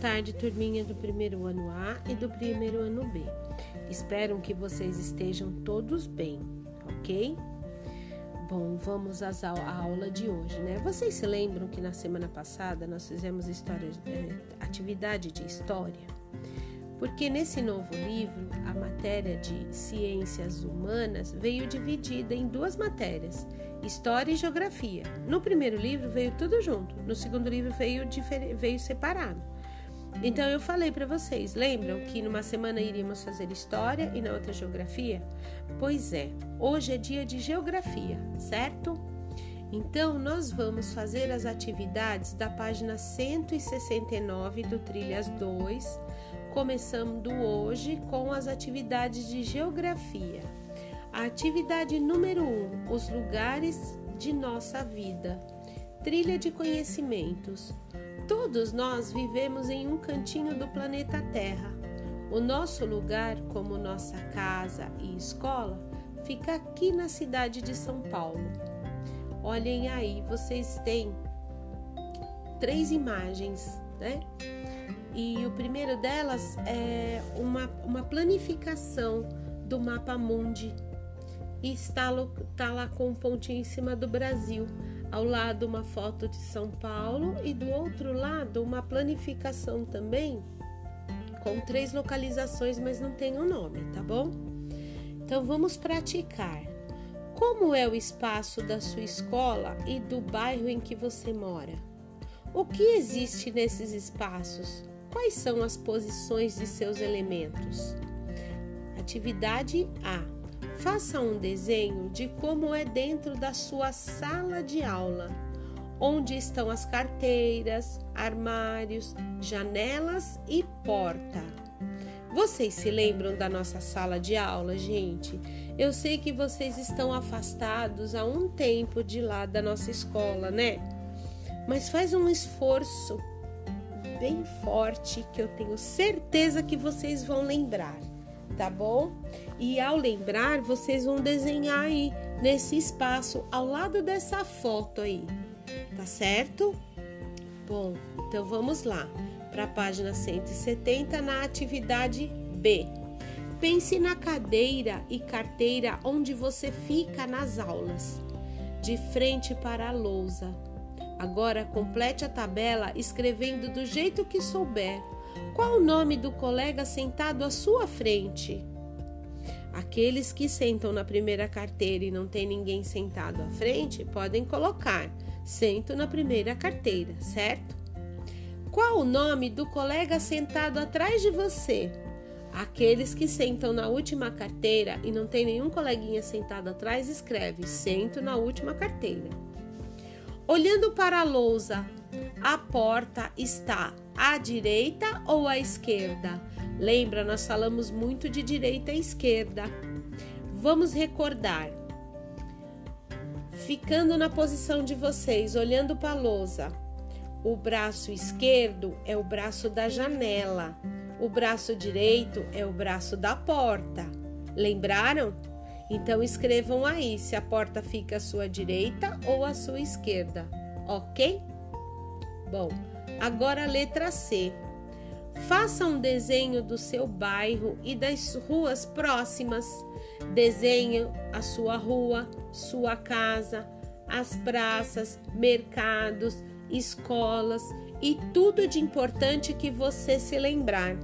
tarde, turminha do primeiro ano A e do primeiro ano B. Espero que vocês estejam todos bem, ok? Bom, vamos às à aula de hoje, né? Vocês se lembram que na semana passada nós fizemos história, é, atividade de história? Porque nesse novo livro, a matéria de ciências humanas veio dividida em duas matérias, História e Geografia. No primeiro livro veio tudo junto, no segundo livro veio, veio separado. Então eu falei para vocês, lembram que numa semana iríamos fazer História e na outra Geografia? Pois é, hoje é dia de Geografia, certo? Então, nós vamos fazer as atividades da página 169 do Trilhas 2, começando hoje com as atividades de Geografia. A atividade número 1: um, os lugares de nossa vida. Trilha de conhecimentos. Todos nós vivemos em um cantinho do planeta Terra. O nosso lugar, como nossa casa e escola, fica aqui na cidade de São Paulo. Olhem aí, vocês têm três imagens, né? E o primeiro delas é uma, uma planificação do mapa mundi e está, está lá com um pontinho em cima do Brasil. Ao lado, uma foto de São Paulo e do outro lado, uma planificação também com três localizações, mas não tem o um nome, tá bom? Então vamos praticar. Como é o espaço da sua escola e do bairro em que você mora? O que existe nesses espaços? Quais são as posições de seus elementos? Atividade A Faça um desenho de como é dentro da sua sala de aula, onde estão as carteiras, armários, janelas e porta. Vocês se lembram da nossa sala de aula, gente? Eu sei que vocês estão afastados há um tempo de lá da nossa escola, né? Mas faz um esforço bem forte que eu tenho certeza que vocês vão lembrar tá bom? E ao lembrar, vocês vão desenhar aí nesse espaço ao lado dessa foto aí, tá certo? Bom, então vamos lá para a página 170 na atividade B. Pense na cadeira e carteira onde você fica nas aulas, de frente para a lousa. Agora complete a tabela escrevendo do jeito que souber qual o nome do colega sentado à sua frente? Aqueles que sentam na primeira carteira e não tem ninguém sentado à frente podem colocar sento na primeira carteira, certo? Qual o nome do colega sentado atrás de você? Aqueles que sentam na última carteira e não tem nenhum coleguinha sentado atrás, escreve sento na última carteira. Olhando para a lousa, a porta está à direita ou à esquerda? Lembra, nós falamos muito de direita e esquerda. Vamos recordar. Ficando na posição de vocês, olhando para a lousa. O braço esquerdo é o braço da janela. O braço direito é o braço da porta. Lembraram? Então escrevam aí se a porta fica à sua direita ou à sua esquerda, ok? Bom, Agora a letra C. Faça um desenho do seu bairro e das ruas próximas. Desenhe a sua rua, sua casa, as praças, mercados, escolas e tudo de importante que você se lembrar.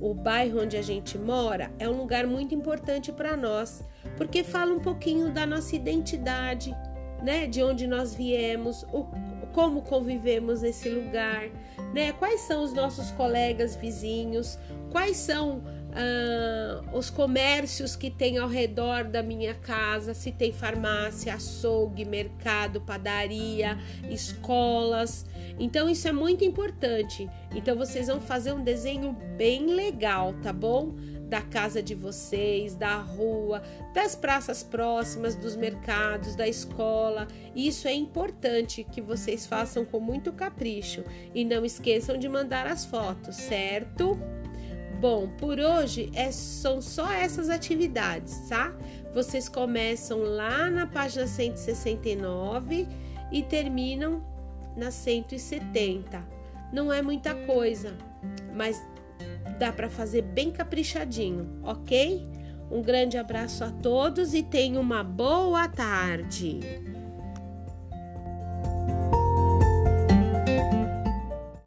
O bairro onde a gente mora é um lugar muito importante para nós, porque fala um pouquinho da nossa identidade, né? De onde nós viemos, o, como convivemos nesse lugar, né? Quais são os nossos colegas vizinhos, quais são ah, os comércios que tem ao redor da minha casa, se tem farmácia, açougue, mercado, padaria, escolas. Então isso é muito importante. Então vocês vão fazer um desenho bem legal, tá bom? Da casa de vocês, da rua, das praças próximas, dos mercados, da escola. Isso é importante que vocês façam com muito capricho e não esqueçam de mandar as fotos, certo? Bom, por hoje é, são só essas atividades, tá? Vocês começam lá na página 169 e terminam na 170. Não é muita coisa, mas dá para fazer bem caprichadinho, ok? Um grande abraço a todos e tenha uma boa tarde.